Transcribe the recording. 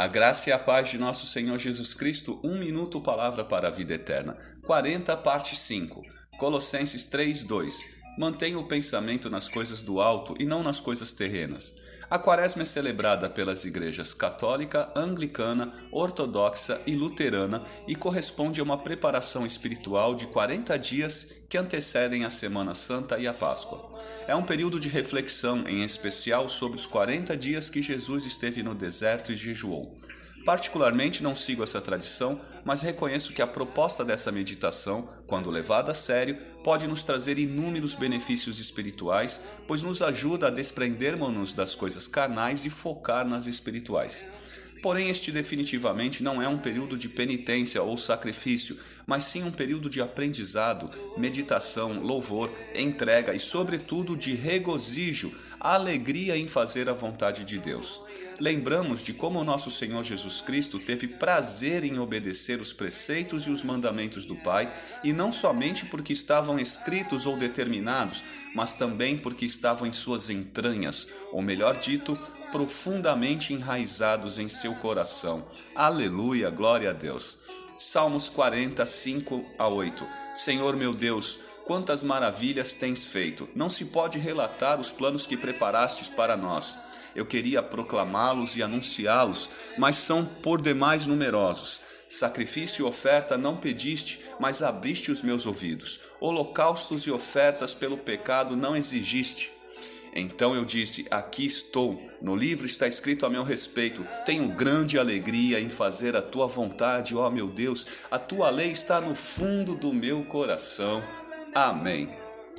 A graça e a paz de nosso Senhor Jesus Cristo, um minuto palavra para a vida eterna. 40, parte 5. Colossenses 3, 2. Mantenha o pensamento nas coisas do alto e não nas coisas terrenas. A quaresma é celebrada pelas igrejas católica, anglicana, ortodoxa e luterana e corresponde a uma preparação espiritual de 40 dias que antecedem a Semana Santa e a Páscoa. É um período de reflexão, em especial sobre os 40 dias que Jesus esteve no deserto e jejuou. Particularmente não sigo essa tradição, mas reconheço que a proposta dessa meditação, quando levada a sério, pode nos trazer inúmeros benefícios espirituais, pois nos ajuda a desprendermos-nos das coisas carnais e focar nas espirituais. Porém, este definitivamente não é um período de penitência ou sacrifício, mas sim um período de aprendizado, meditação, louvor, entrega e, sobretudo, de regozijo, alegria em fazer a vontade de Deus. Lembramos de como nosso Senhor Jesus Cristo teve prazer em obedecer os preceitos e os mandamentos do Pai, e não somente porque estavam escritos ou determinados, mas também porque estavam em suas entranhas, ou melhor dito, profundamente enraizados em seu coração. Aleluia, glória a Deus. Salmos 40, 5 a 8. Senhor meu Deus, quantas maravilhas tens feito! Não se pode relatar os planos que preparastes para nós. Eu queria proclamá-los e anunciá-los, mas são por demais numerosos. Sacrifício e oferta não pediste, mas abriste os meus ouvidos. Holocaustos e ofertas pelo pecado não exigiste. Então eu disse: Aqui estou. No livro está escrito a meu respeito. Tenho grande alegria em fazer a tua vontade, ó meu Deus. A tua lei está no fundo do meu coração. Amém.